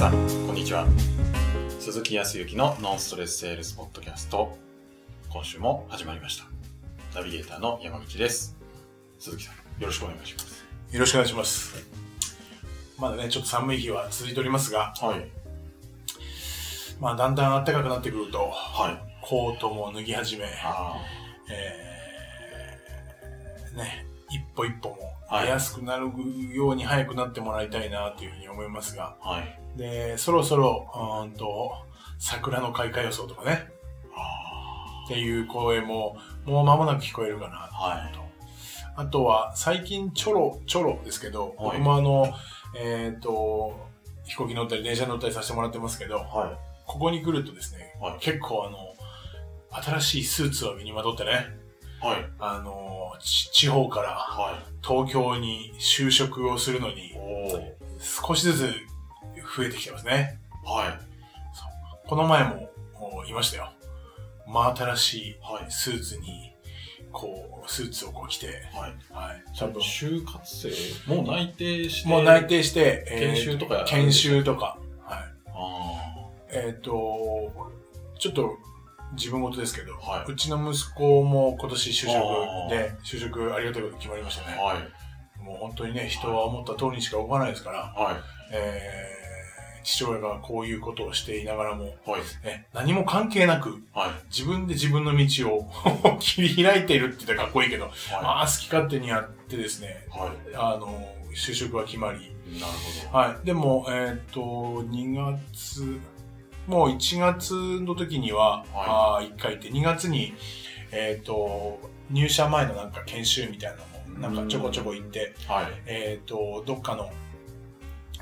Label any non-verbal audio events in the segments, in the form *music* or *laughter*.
さん、こんにちは。鈴木康之のノンストレスセールスポッドキャスト、今週も始まりました。ナビゲーターの山口です。鈴木さん、よろしくお願いします。よろしくお願いします。まだね、ちょっと寒い日は続いておりますが、はい。まあ、だんだん暖かくなってくると、はい。コートも脱ぎ始め、あえー、ね、一歩一歩もはい出やすくなるように早くなってもらいたいなというふうに思いますが、あ。はい。で、そろそろ、うーんと、桜の開花予想とかね、あっていう声も、もう間もなく聞こえるかなあ。はい。と。あとは、最近ちょろ、ちょろですけど、はい僕もあの、えっ、と、飛行機乗ったり電車乗ったりさせてもらってますけど、はここに来るとですね、はい結構あの、新しいスーツを身にまとってね、い。はい。あの、ち地方からはい。東京に就職をするのに。少しずつ増えてきてますね。はい。この前もいましたよ。真新しいはい。スーツに、こう、スーツをこう着て、はい。はい。多分、就活生、もう内定して。もう内定して、えー研修とか研修とか。はい。あえっ、と、ちょっと自分事ですけど、はいうちの息子も今年就職あで、就職ありがたいことに決まりましたあ。ね。はい。もう本当にね、人は思った通りにしか動かないですから、はい。えー父親がこういうことをしていながらも、はい。ね、何も関係なく、はい。自分で自分の道を *laughs* 切り開いているって言ったらかっこいいけど、まはあ好き勝手にやってですね、い。はい。あの、就職は決まり、なるほど。はい。でも、えっ、と、2月、もう1月の時には、はあ1回行って、2月に、えっ、と、入社前のなんか研修みたいなのも、なんかちょこちょこ行って、はい。えっ、と、どっかの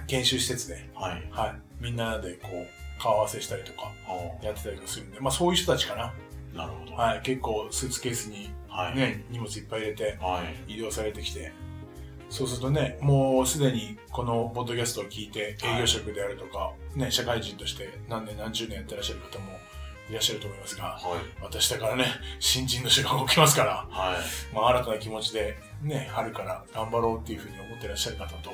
研修施設で、はい。はい。みんなでこう、顔合わせしたりとか、あやってたりとかするんで、まあそういう人たちかな。あ。なるほど。はい。結構スーツケースにはい。ね、荷物いっぱい入れてはい。移動されてきて、そうするとね、もうすでにこのポッドキャストを聞いて営業職であるとか、ね、社会人として何年何十年やってらっしゃる方もいらっしゃると思いますが、はい。私だからね、新人の人が動きますから、はい。まあ新たな気持ちでね、春から頑張ろうっていうふうに思ってらっしゃる方と、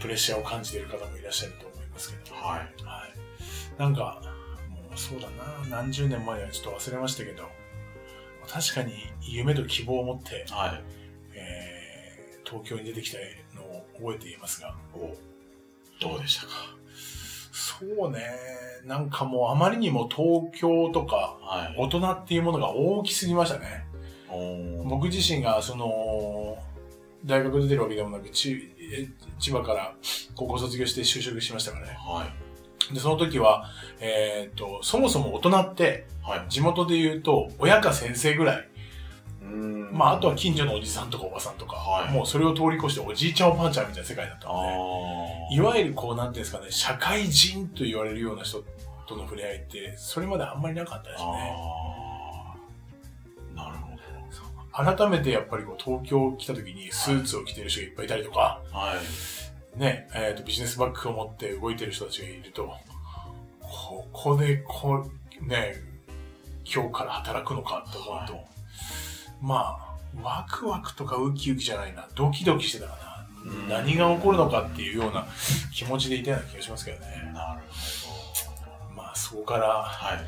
プレッシャーを感じている方もいらっしゃると思いますけど、はい。はい。なんか、もうそうだな、何十年前はちょっと忘れましたけど、確かに夢と希望を持って、はい。えー東京に出てきたのを覚えていますが、おどうでしたか？そうね、なんかもうあまりにも東京とかはい。大人っていうものが大きすぎましたね。お僕自身がその、大学出てるわけでもなく、千葉から高校卒業して就職しましたからね。はい。で、その時は、えっ、と、そもそも大人って、はい。地元で言うと、親か先生ぐらい。まあ、あとは近所のおじさんとかおばさんとか、はいもうそれを通り越しておじいちゃんおばあちゃんみたいな世界だったあので、ーいわゆるこう、なんていうんですかね、社会人と言われるような人との触れ合いって、それまであんまりなかったですね。なるほ改めてやっぱりこう、東京来た時にスーツを着てる人がいっぱいいたりとか、ど。はい。ね、えっ、と、ビジネスバッグを持って動いてる人たちがいると、ここで、こう、ね、今日から働くのかって思うと、はまあ、ワクワクとかウキウキじゃないな、ドキドキしてたかうんな。何が起こるのかっていうような気持ちでいたような気がしますけどね。なるまあ、そこからほど。は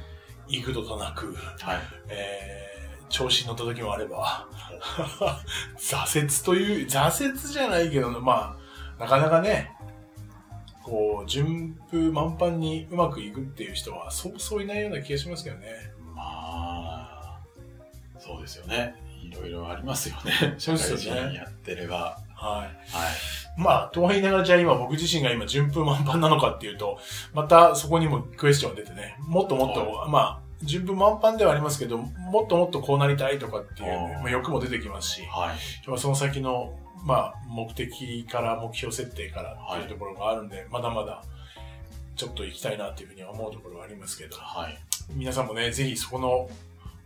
い。幾度となく、はい。えー調子に乗った時もあれば、挫折という、挫折じゃないけど、まあ、なかなかね、こう、順風満帆にうまくいくっていう人は、そうそういないような気がしますけどね。まあ、そうですよね。いろいろありますよね。そう社ですよね会人やってれば。はい。はい。まあ、とは言いながら、じゃあ今僕自身が今順風満帆なのかっていうと、またそこにもクエスチョンが出てね、もっともっと、まあ、順風満帆ではありますけど、もっともっとこうなりたいとかっていう、あーまあ、欲も出てきますし、はい。まあその先の、まあ、目的から目標設定からっていうところがあるんで、まだまだちょっと行きたいなっていうふうには思うところはありますけど、はい。皆さんもね、ぜひそこの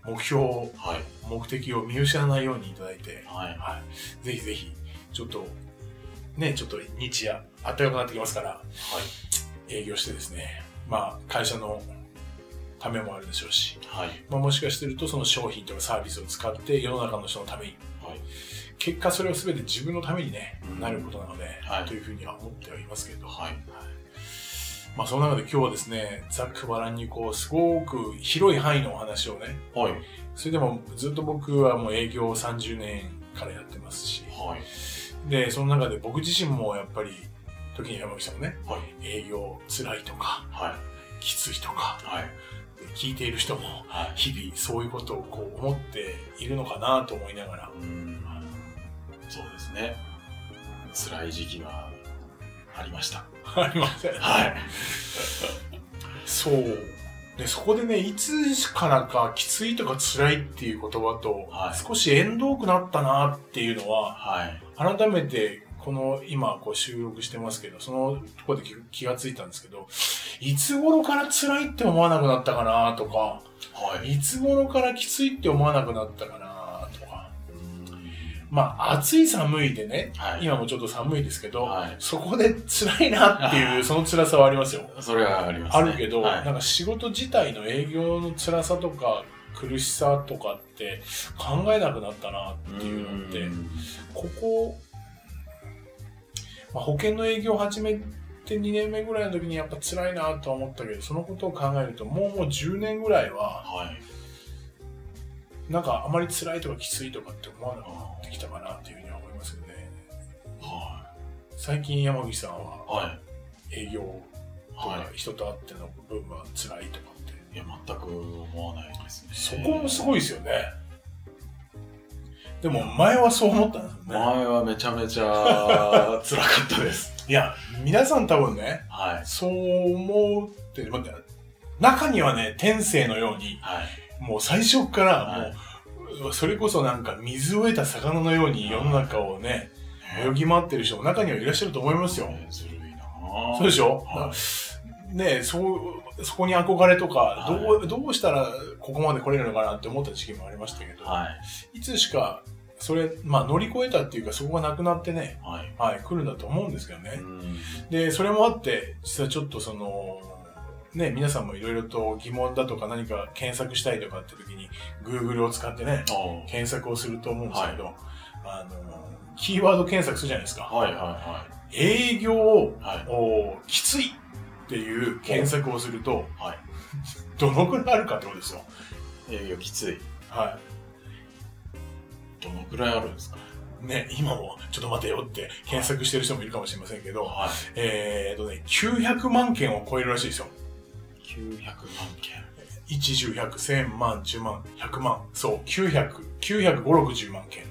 目標、はい。目的を見失わないようにいただいて、はい。はい、ぜひぜひ、ちょっと、ね、ちょっと日夜、暖かくなってきますから、はい。営業してですね、まあ、会社のためもあるでしょうし、はい。まあ、もしかしてるとその商品とかサービスを使って世の中の人のために、はい。結果それを全て自分のためにね、うんなることなので、はいというふうには思ってはいますけど、はい。まあその中で今日はですね、ざっくばらんにこう、すごく広い範囲のお話をね、はい。それでもずっと僕はもう営業30年からやってますし、はい。で、その中で僕自身もやっぱり、時に山口さんもね、はい。営業辛いとか、はい。きついとか、はい。聞いている人もはい。日々そういうことをこう思っているのかなと思いながら、うん。そうですね。辛い時期がありました。ありません。はい。そう。で、そこでね、いつからかきついとか辛いっていう言葉と、はい少し縁遠くなったなっていうのは、はい。改めて、この今こう収録してますけど、そのところで気気がついたんですけど、いつ頃から辛いって思わなくなったかなとか、はい。いつ頃からきついって思わなくなったかなまあ暑い寒いでね、はい。今もちょっと寒いですけど、はいそこで辛いなっていうその辛さはありますよ。それはありますね。あるけど、はいなんか仕事自体の営業の辛さとか苦しさとかって考えなくなったなっていうのって、うんここ、まあ、保険の営業を始めて2年目ぐらいの時にやっぱ辛いなとは思ったけど、そのことを考えるともうもう10年ぐらいは、はい。なんかあまり辛いとかきついとかって思わなくなってきたかなっていうふうには思いますよね。は最近山口さんはい。はい。営業とかは人と会っての部分は辛いとかって、い。いや、全く思わないですね。そこもすごいですよね。でも前はそう思ったんですよね。前はめちゃめちゃ辛かったです。*laughs* いや、皆さん多分ね、はい。そう思うって、まあ中にはね、天性のように、はい。もう最初からはいもう、それこそなんか水を得た魚のように世の中をね、泳ぎ回ってる人も中にはいらっしゃると思いますよ。えーずるいなぁそうでしょ？はねそう、そこに憧れとか、はいどう、どうしたらここまで来れるのかなって思った時期もありましたけど、はい。いつしか、それ、まあ乗り越えたっていうかそこがなくなってね、はい。はい、来るんだと思うんですけどね。うんで、それもあって、実はちょっとその、ね、皆さんもいろいろと疑問だとか何か検索したいとかって時に、Google を使ってね、検索をすると思うんですけど、あの、キーワード検索するじゃないですか。はいは営業をいはい。きついっていう検索をすると、はい。どのくらいあるかってことですよ。営業きつい。はどのくらいあるんですか？い。ね、今もちょっと待てよって検索してる人もいるかもしれませんけど、はい。えーとね、900万件を超えるらしいですよ。900万件。1、10、100、1000万、10万、100万。そう、900、900、5、60万件。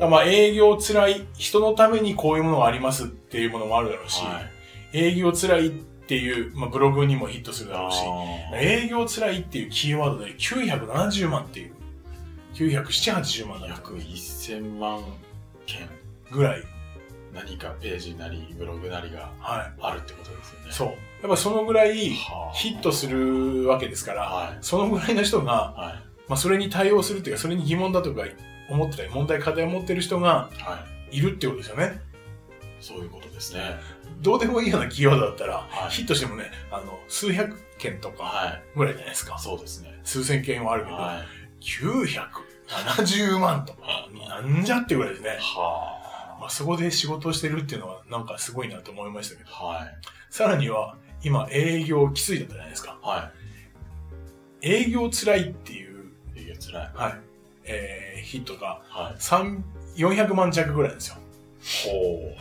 ほまあ、営業辛い、人のためにこういうものがありますっていうものもあるだろうし、はい。営業辛いっていう、まあ、ブログにもヒットするだろうし、営業辛いっていうキーワードで970万っていう、970、80万だ約1000万件。ぐらい。何かページなり、ブログなりがはあるってことですよね。い。そう。やっぱそのぐらいはあヒットするわけですから、はい。そのぐらいの人が、はい。まあ、それに対応するっていうか、それに疑問だとか思ってたり、問題課題を持ってる人がはい。いるってことですよね。そういうことですね。どうでもいいようなキーワードだったら、はいヒットしてもね、あの、数百件とかはい。ぐらいじゃないですか。そうですね。数千件はあるけど、はい。970万とか、なんじゃってぐらいですね。はまあ、そこで仕事をしてるっていうのはなんかすごいなと思いましたけど、あ。はい。さらには、今営業きついだったじゃないですか。は営業辛いっていう、い。営業つらい。はい、えー、ヒットがはい。3 400万弱ぐらいですよ。ほ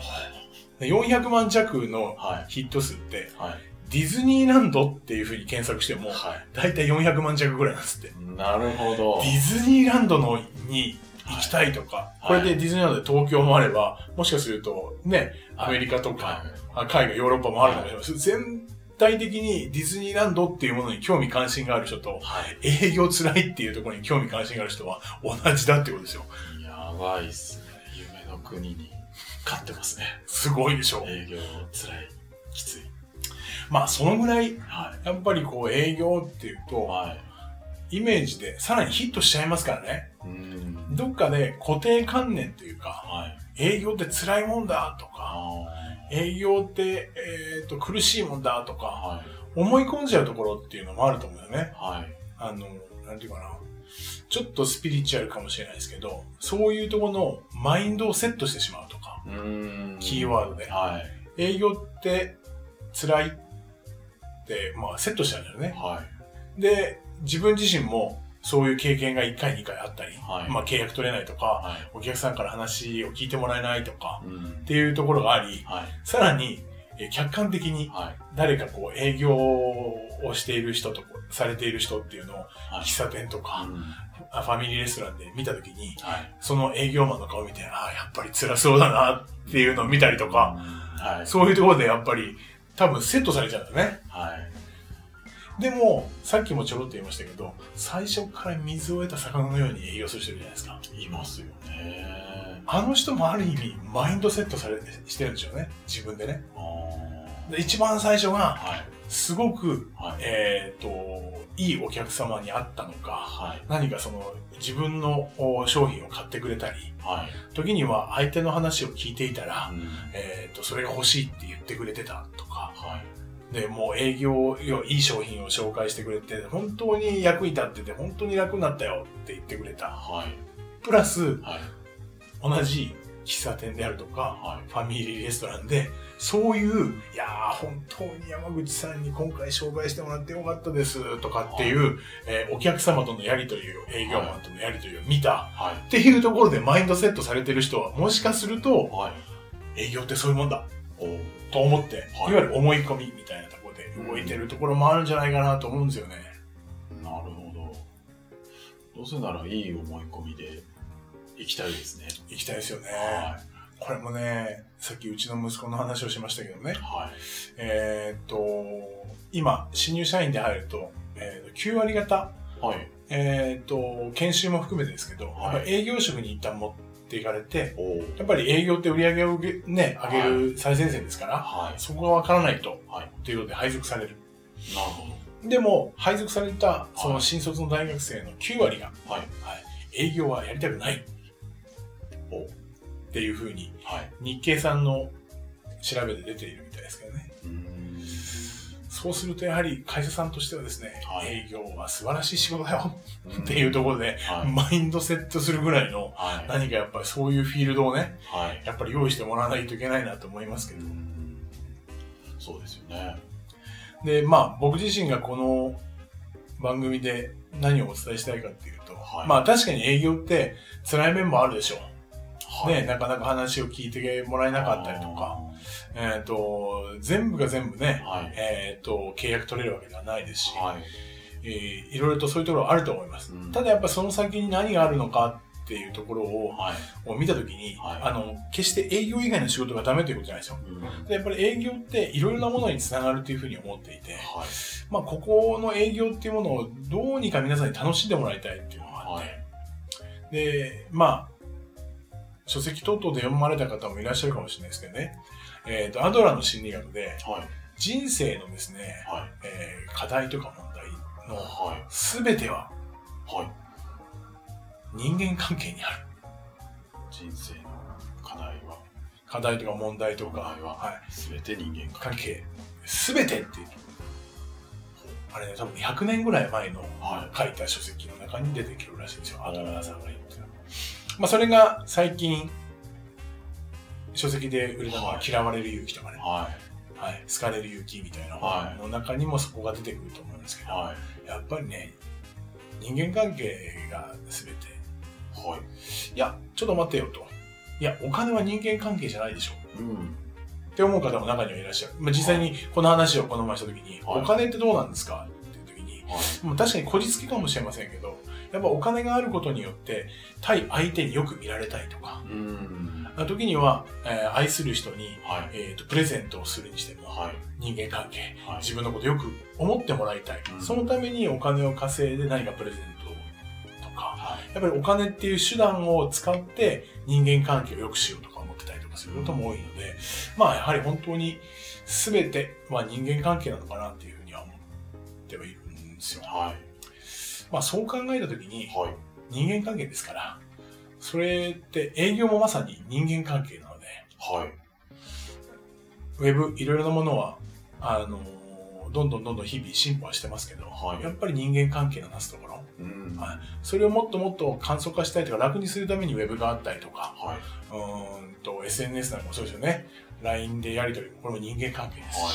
で400万弱のう。はい。ヒット数って、はい。ディズニーランドっていう風に検索しても、はだいたい400万弱ぐらいなんですって。い。なるほど。ディズニーランドのに行きたいとか、はいこれでディズニーランドで東京もあれば、もしかするとね、アメリカとか、海外、ヨーロッパもあるかもしれません。全体的にディズニーランドっていうものに興味関心がある人と、はい。営業辛いっていうところに興味関心がある人は同じだってことですよ。やばいっすね。夢の国に勝ってますね。すごいでしょ。営業つらい。きつい。まあ、そのぐらい、はやっぱりこう営業っていうい。と、はい。イメージでさらにヒットしちゃいますからね。うん。どっかで固定観念というか、はい。営業って辛いもんだとか、あ営業って、えっ、と、苦しいもんだとあ。か、はい。思い込んじゃうところっていうのもあると思うんだよね。はい。あの、なんていうかな。ちょっとスピリチュアルかもしれないですけど、そういうところのマインドをセットしてしまうとか、うん。キーワードで。はい。営業って辛いっで、まあセットしたんだよね。はい。で、自分自身もそういう経験が1回2回あったり、はいまあ契約取れないとか、はい。お客さんから話を聞いてもらえないとか、うんっ。ていうところがあり、はい。さらに、えー客観的にはい。誰かこう営業をしている人と、されている人っていうのを、はい。喫茶店とか、ファミリーレストランで見たときに、はい。その営業マンの顔を見て、ああ、やっぱり辛そうだなっていうのを見たりとか、はい。そういうところでやっぱり多分セットされちゃうんだね。はい。でも、さっきもちょろっと言いましたけど、最初から水を得た魚のように営業する人いるじゃないですか。いますよね。あの人もある意味、マインドセットされて、してるんでしょうね。自分でね。あで一番最初が、ーはい。すごく、はい。えっ、と、いいお客様に会ったのか、はい。何かその、自分のお商品を買ってくれたり、はい。時には相手の話を聞いていたら、うんえっ、と、それが欲しいって言ってくれてたとか、はい。で、もう営業、いい商品を紹介してくれて、本当に役に立ってて、本当に楽になったよって言ってくれた。はい。プラス、はい。同じ喫茶店であるとか、はい。ファミリーレストランで、そういう、いやー、本当に山口さんに今回紹介してもらってよかったですとかっていう、えーお客様とのやりとりを、営業マンとのやりとりを見たはい。っていうところでマインドセットされてる人は、もしかすると、はい。営業ってそういうもんだと思って、はいいわゆる思い込みみたいな動いてるところもあるんじゃないかなと思うんですよね。なるほど。どうせならいい思い込みで行きたいですね。行きたいですよね。はこれもね、さっきうちの息子の話をしましたけどねい。。はい。えーっと、今、新入社員で入ると、えーと9割方、はい。えーっと、研修も含めてですけど、はい営業職に一旦持っていかれて、やっぱり営業って売り上げを上げ,、ね、上げる最前線ですから、はい。そこがわからないと、はい。ということで配属される。なるほでも、配属された、そはいの新卒の大学生の9割が、ど。はい。営業はやりたくない。おっていうふうに、はい。日経さんの調べで出ているそうすると、やはり会社さんとしてはですね、はい営業は素晴らしい仕事だよっっていうところで、はい。マインドセットするぐらいのはい。何かやっぱりそういうフィールドをね、はい。やっぱり用意してもらわないといけないなと思いますけど。そうですよね。で、まあ僕自身がこの番組で何をお伝えしたいかっていうと、はいまあ確かに営業って辛い面もあるでしょう。はい。ね、なかなか話を聞いてもらえなかったりとか、えっ、と、全部が全部ね、はい。えっ、と、契約取れるわけではないですし、はい。えーいろいろとそういうところはあると思います。うんただやっぱその先に何があるのかっていうところをはい。を見たときに、はいあの、決して営業以外の仕事がダメということじゃないですよ。うんでやっぱり営業っていろいろなものにつながるというふうに思っていて、はい。まあ、ここの営業っていうものをどうにか皆さんに楽しんでもらいたいっていうのがあっはて、い。で、まあ、書籍等々で読まれた方もいらっしゃるかもしれないですけどね、えっ、と、アドラーの心理学で、はい。人生のですね、はい。えー課題とか問題のはい。全てははい。人間関係にある。人生の課題は、課題とか問題と問か、題ははい、すべて人間関関係。全てっていう。あれね、多分100年ぐらい前のは書いた書籍の中に出てくるらしいんですよ。アドラーさんが言ってる。まあ、それが最近、書籍で売れたのははい嫌われる勇気とかね、はい。はい、好かれる勇気みたいなはい本の中にもそこが出てくると思うんですけど、はい。やっぱりね、人間関係が全て。はい。いや、ちょっと待ってよと。いや、お金は人間関係じゃないでしょ。うん。って思う方も中にはいらっしゃる。まあ、実際にこの話をこの前した時に、はいお金ってどうなんですか？っていう時に、はい。まあ確かにこじつけかもしれませんけど、やっぱお金があることによって、対相手によく見られたいとか、う時には、えー愛する人に、はい。えーと、プレゼントをするにしても、はい。人間関係、はい。自分のことよく思ってもらいたい。うんそのためにお金を稼いで何かプレゼントとか、はい。やっぱりお金っていう手段を使って人間関係を良くしようとか思ってたりとかすることも多いので、まあやはり本当に全ては人間関係なのかなっていうふうには思ってはいるんですよ。はい。まあそう考えたときにはい。人間関係ですから、それって営業もまさに人間関係なので、はい。ウェブいろいろなものは、あのどんどんどんどん日々進歩はしてますけど、はいやっぱり人間関係のなすところ、うん。はいそれをもっともっと簡素化したいとか楽にするためにウェブがあったりとか、はい。うーんと SNS なんかもそうですよね。LINE でやり取り、これも人間関係ですし、はい。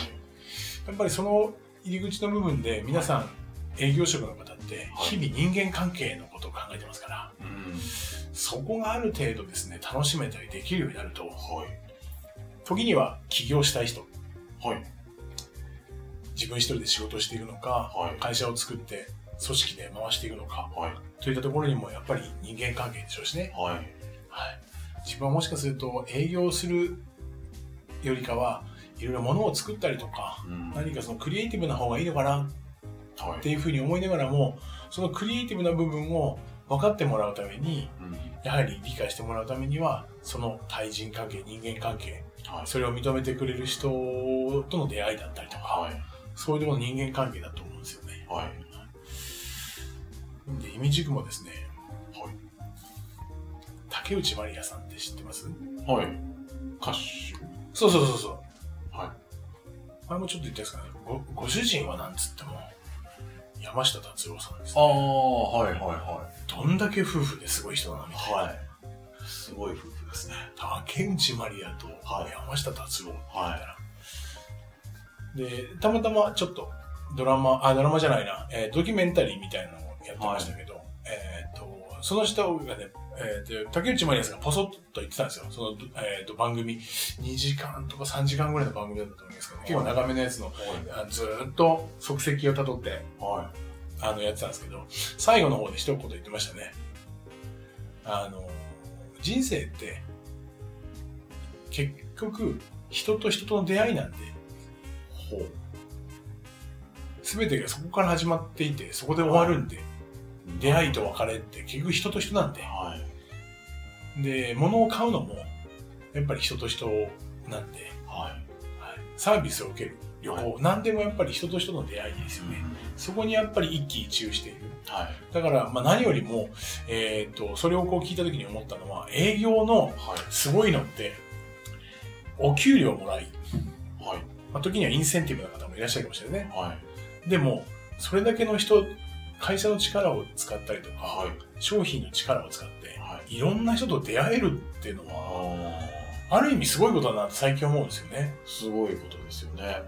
やっぱりその入り口の部分で皆さん営業職の方ってはい日々人間関係のことを考えてますから、うん。そこがある程度ですね、楽しめたりできるようになると、はい。時には起業したい人、はい。自分一人で仕事をしているのか、はい会社を作って組織で回していくのか、はい。といったところにもやっぱり人間関係でしょうしね。はい。はい。自分はもしかすると営業するよりかは、いろいろ物を作ったりとか、うん。何かそのクリエイティブな方がいいのかなはいっていうふうに思いながらも、そのクリエイティブな部分を分かってもらうために、うん。やはり理解してもらうためには、その対人関係、人間関係、はい。それを認めてくれる人との出会いだったりとか、はい。そういうところの人間関係だと思うんですよね。はい。で、イミジクもですね、はい。竹内まりやさんって知ってます？はい。歌手。そうそうそうそう。は前もちょっと言ったんですかね。ごご主人はなんつっても、山下達郎さんです、ああ、ね。はいはいはどんだけ夫婦ですごい人なのみい。たいな。はい。すごい夫婦ですね。竹内まりやとはい山下達郎って言ったはら、で、たまたまちょっとドラマ、あ、ドラマじゃないな、えードキュメンタリーみたいなのをやってましたけど、えっ、と、その人がね、えーと、竹内まりやさんがポソッと言ってたんですよ。その、えっ、と、番組、2時間とか3時間ぐらいの番組だったと思うんですけど、結構長めのやつの、い。あずーっと足跡をたどって、はあの、やってたんですけど、最後の方で一言言ってましたね。あの、人生って、結局、人と人との出会いなんで、い。ほう。すべてがそこから始まっていて、そこで終わるんで、出会いと別れって結局人と人なんで、はい。で、物を買うのも、やっぱり人と人なんで、はい。はいサービスを受ける、旅行、何でもやっぱり人と人の出会いですよね。そこにやっぱり一喜一憂している。はい。だから、まあ何よりも、えっ、と、それをこう聞いた時に思ったのは、営業のはい。すごいのって、お給料もらい、はい。まあ、時にはインセンティブな方もいらっしゃるかもしれないね。はい。でも、それだけの人、会社の力を使ったりとか、はい。商品の力を使って、はい。いろんな人と出会えるっていうのあは、あ。ある意味すごいことだなって最近思うんですよね。すごいことですよね。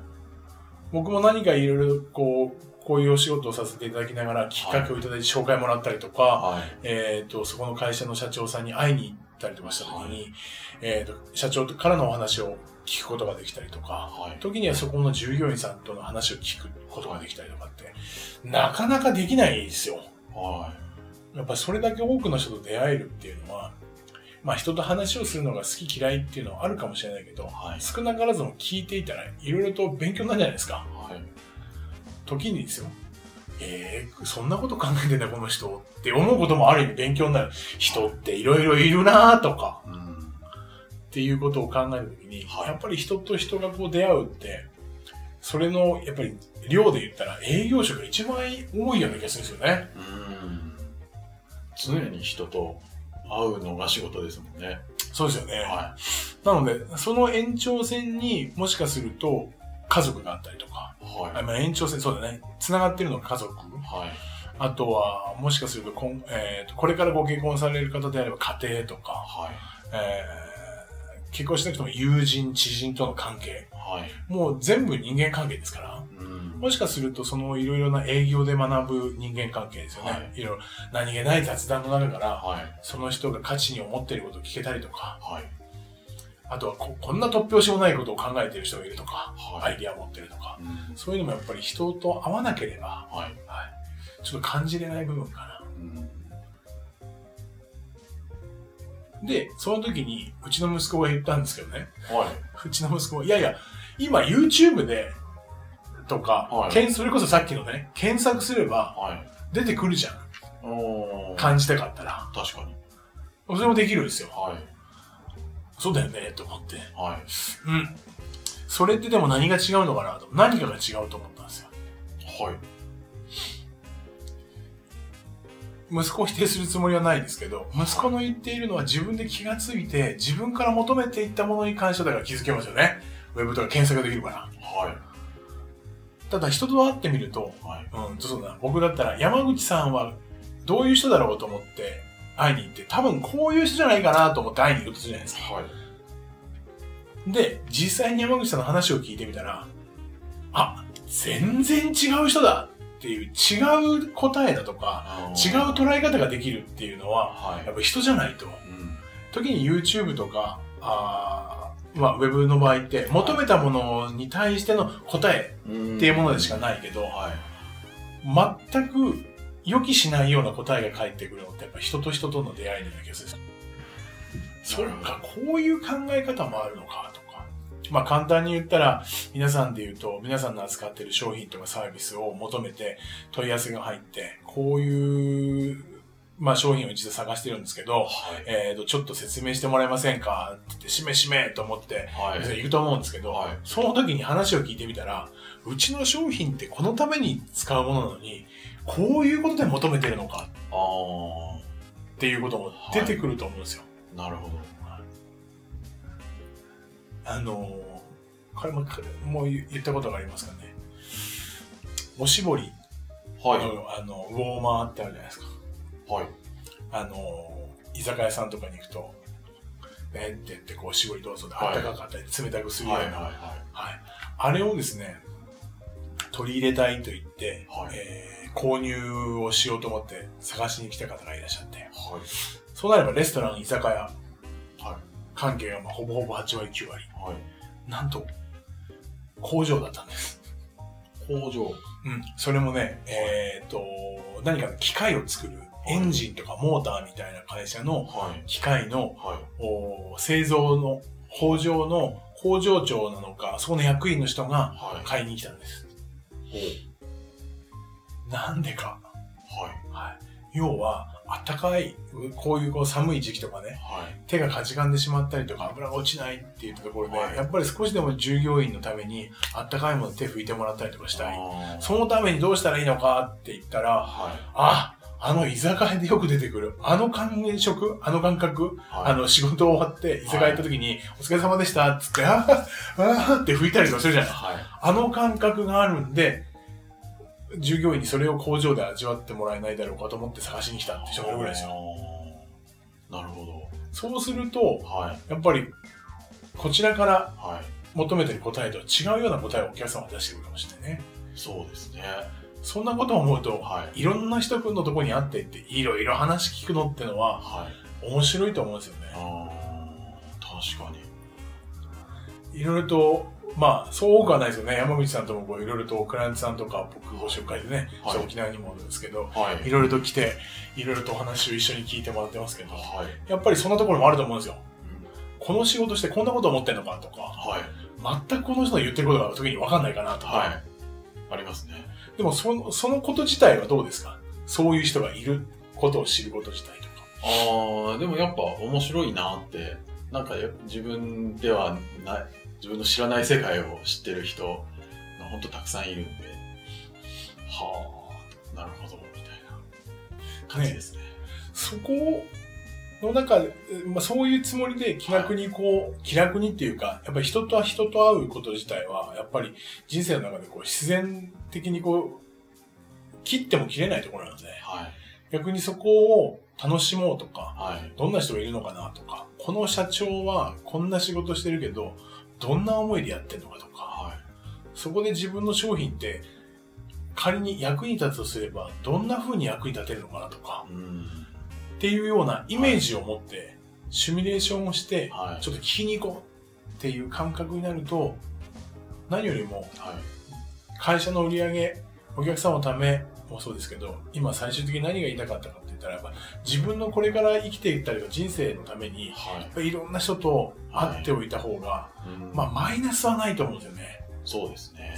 僕も何かいろいろこう、こういうお仕事をさせていただきながら、きっかけをいただいて紹介もらったりとか、はい。えっ、と、そこの会社の社長さんに会いに行ったりとかした時に、えっ、と、社長からのお話を聞くことができたりとか、はい。時にはそこの従業員さんとの話を聞くことができたりとかって、なかなかできないですよ。はやっぱりそれだけ多くの人と出会えるっていうのは、まあ人と話をするのが好き嫌いっていうのはあるかもしれないけどい。、はい。少なからずも聞いていたらいろいろと勉強になるじゃないですか。はい。時にですよ。えー、そんなこと考えてんだこの人って思うこともある意味勉強になる。人っていろいろいるなとかうん。っていうことを考えるときに、はいやっぱり人と人がこう出会うって、それのやっぱり量で言ったら営業職が一番多いような気がするんですよね。うん。常に人と会うのが仕事ですもんね。そうですよね。はなので、その延長線にもしかすると家族があったりとか、い。はい。あまあ、延長線、そうだね。繋がってるのが家族。はい。あとは、もしかするとこん、えーと、これからご結婚される方であれば家庭とか、はい。えー結婚しなくても友人、知人との関係。はい。もう全部人間関係ですから。うん。もしかすると、そのいろいろな営業で学ぶ人間関係ですよね。はいいろいろ何気ない雑談の中から、はい。その人が価値に思っていることを聞けたりとか、はい。あとはここんな突拍子もないことを考えている人がいるとか、はい。アイディアを持ってるとか、うん。そういうのもやっぱり人と会わなければ、はい。はい、ちょっと感じれない部分かな。うん。で、その時に、うちの息子が言ったんですけどね、はうちの息子が、いやいや、今 YouTube で、とか、はいそれこそさっきのね、検索すればい。はい。出てくるじゃん。おー。感じたかったら。確かに。それもできるんですよ。はい。そうだよね、と思って。はい。うん。それってでも何が違うのかなと。何かが違うと思ったんですよ。はい。息子を否定するつもりはないですけど、息子の言っているのは自分で気がついて、自分から求めていったものに関してだから気づけますよね。ウェブとか検索ができるから。はい。ただ人と会ってみると、はい。うん、そうだな。僕だったら山口さんはどういう人だろうと思って会いに行って、多分こういう人じゃないかなと思って会いに行くとするじゃないですか。はい。で、実際に山口さんの話を聞いてみたら、あ、全然違う人だっていう違う答えだとか、違う捉え方ができるっていうのは、はい。やっぱ人じゃないと。うん。時に YouTube とか、あーまあ、ウェブの場合って、求めたものに対しての答えうんっていうものでしかないけど、はい。全く予期しないような答えが返ってくるのって、やっぱ人と人との出会いな気がする。そうか、こういう考え方もあるのか、とか。まあ簡単に言ったら、皆さんで言うと、皆さんの扱っている商品とかサービスを求めて問い合わせが入って、こういう、まあ商品を一度探してるんですけど、はい。えっ、と、ちょっと説明してもらえませんか？ってしめしめと思って、はい。行くと思うんですけど、はいその時に話を聞いてみたら、うちの商品ってこのために使うものなのに、こういうことで求めてるのか？あっていうことも出てくると思うんですよ。あ、なるほど。あのーこれも、もう言ったことがありますかね。おしぼりの、はい。あの、ウォーマーってあるじゃないですか。はい。あのー居酒屋さんとかに行くと、ねって言って、こう、おしぼりどうぞで、はいあったかかったり、冷たくするような、はい。ははいい。はい。あれをですね、取り入れたいと言って、はいえー購入をしようと思って探しに来た方がいらっしゃって、はい。そうなればレストラン、居酒屋はい。関係がまあほぼほぼ8割、9割。はい。なんと、工場だったんです。工場。うん。それもね、えっ、と、何かの機械を作る、エンジンとかモーターみたいな会社のはい。機械の製造の工場の工場長なのか、そこの役員の人がはい。買いに来たんです。おなんでか。はい。はい。要は、あったかい、こういうこう寒い時期とかね、はい。手がかじかんでしまったりとか油が落ちないっていったところで、はいやっぱり少しでも従業員のためにあったかいもので手拭いてもらったりとかしたい。そのためにどうしたらいいのかって言ったら、はい。あ、あの居酒屋でよく出てくる、あの感触、あの感覚、はい。あの仕事終わって居酒屋行った時に、お疲れ様でしたっつって、あーあーって拭いたりとかするじゃない。はい。あの感覚があるんで、従業員にそれを工場で味わってもらえないだろうかと思って探しに来たって人がいるぐらいですよ。なるほど。そうすると、はい。やっぱり、こちらからはい。求めてる答えとは違うような答えをお客様は出してくるかもしれないね。そうですね。そんなことを思うと、はい。いろんな人のところに会っていって、いろいろ話聞くのってのははい。面白いと思うんですよあね。ー確かに。いろいろと、まあ、そう多くはないですよね。山口さんともこういろいろとクライアントさんとか僕ご紹介でね、はい沖縄にもあるんですけど、はい。いろいろと来て、いろいろとお話を一緒に聞いてもらってますけど、はい。やっぱりそんなところもあると思うんですよ。うんこの仕事してこんなこと思ってんのかとか、はい。全くこの人の言ってることが時に分かんないかなとか、はい。ありますね。でもそのそのこと自体はどうですか？そういう人がいることを知ること自体とか。ああ、でもやっぱ面白いなって、なんかや自分ではない、自分の知らない世界を知ってる人が本当たくさんいるんで、はあ、なるほど、みたいな感じですね。そこの中で、まあ、そういうつもりで気楽にこう、気楽にっていうか、やっぱり人と人と会うこと自体は、やっぱり人生の中でこう自然的にこう、切っても切れないところなので、はい。逆にそこを楽しもうとか、はい。どんな人がいるのかなとか、この社長はこんな仕事してるけど、どんな思いでやってるのかとか、はい。そこで自分の商品って仮に役に立つとすれば、どんな風に役に立てるのかなとか、うん。っていうようなイメージを持って、シミュレーションをして、はい。ちょっと聞きに行こうっていう感覚になると、何よりもはい。会社の売り上げ、お客さんのためもそうですけど、今最終的に何が言いたかったかって言ったら、やっぱ自分のこれから生きていったりとか人生のために、はいやっぱりいろんな人と会っておいた方が、うんまあマイナスはないと思うんですよね。そうですね。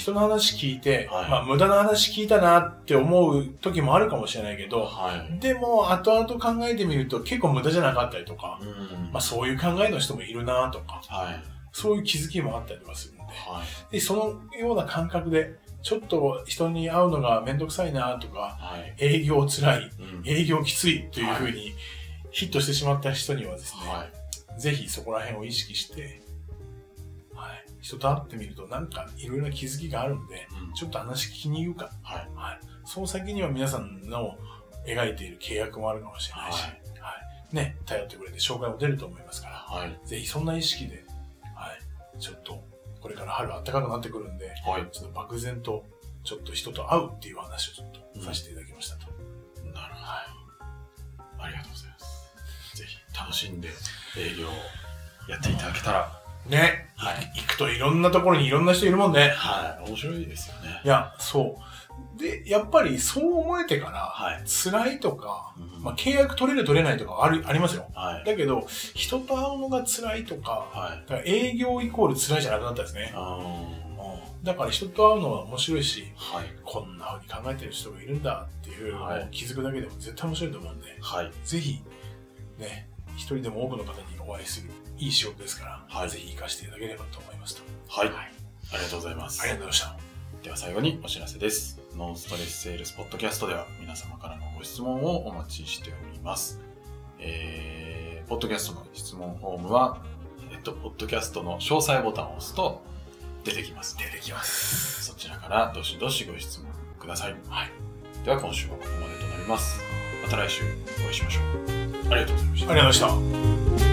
人の話聞いて、はいまあ無駄な話聞いたなって思う時もあるかもしれないけど、はい。でも後々考えてみると結構無駄じゃなかったりとか、うん。まあそういう考えの人もいるなとか、はい。そういう気づきもあったりとかするので、はい。で、そのような感覚で、ちょっと人に会うのがめんどくさいなとか、はい。営業辛い、うん営業きついというふうにヒットしてしまった人にはですね、はい。ぜひそこら辺を意識して、はい、人と会ってみるとなんかいろいろな気づきがあるんで、うんちょっと話聞きに行くか、はい。はい、その先には皆さんの描いている契約もあるかもしれないし、ははいね、頼ってくれて紹介も出ると思いますから、はい。ぜひそんな意識で、はい、ちょっとこれから春暖かくなってくるんで、はい。ちょっと漠然と、ちょっと人と会うっていう話をちょっとさせていただきましたと。なるほど。ありがとうございます。ぜひ楽しんで営業をやっていただけたら。ね、はい。行くといろんなところにいろんな人いるもんね。はい。面白いですよね。いや、そう。で、やっぱりそう思えてから、はい。辛いとか、うんまあ、契約取れる取れないとかあるありますよ。はい。だけど、人と会うのが辛いとか、はい。だから営業イコール辛いじゃなくなったんですね。あうんだから人と会うのは面白いし、ーはい。こんな風に考えてる人がいるんだっていうのをはい気づくだけでも絶対面白いと思うんで、はい。ぜひ、ね、一人でも多くの方にお会いするいい仕事ですから、はいぜひ活かしていただければと思いますと。はい。はいありがとうございますありがとうございました。では最後にお知らせです。ノンストレスセールスポッドキャストでは皆様からのご質問をお待ちしております。えー、ポッドキャストの質問フォームは、えっと、ポッドキャストの詳細ボタンを押すと出てきます。出てきます。そちらからどしどしご質問ください。はい。では今週はここまでとなります。また来週お会いしましょう。ありがとうございましたありがとうございました。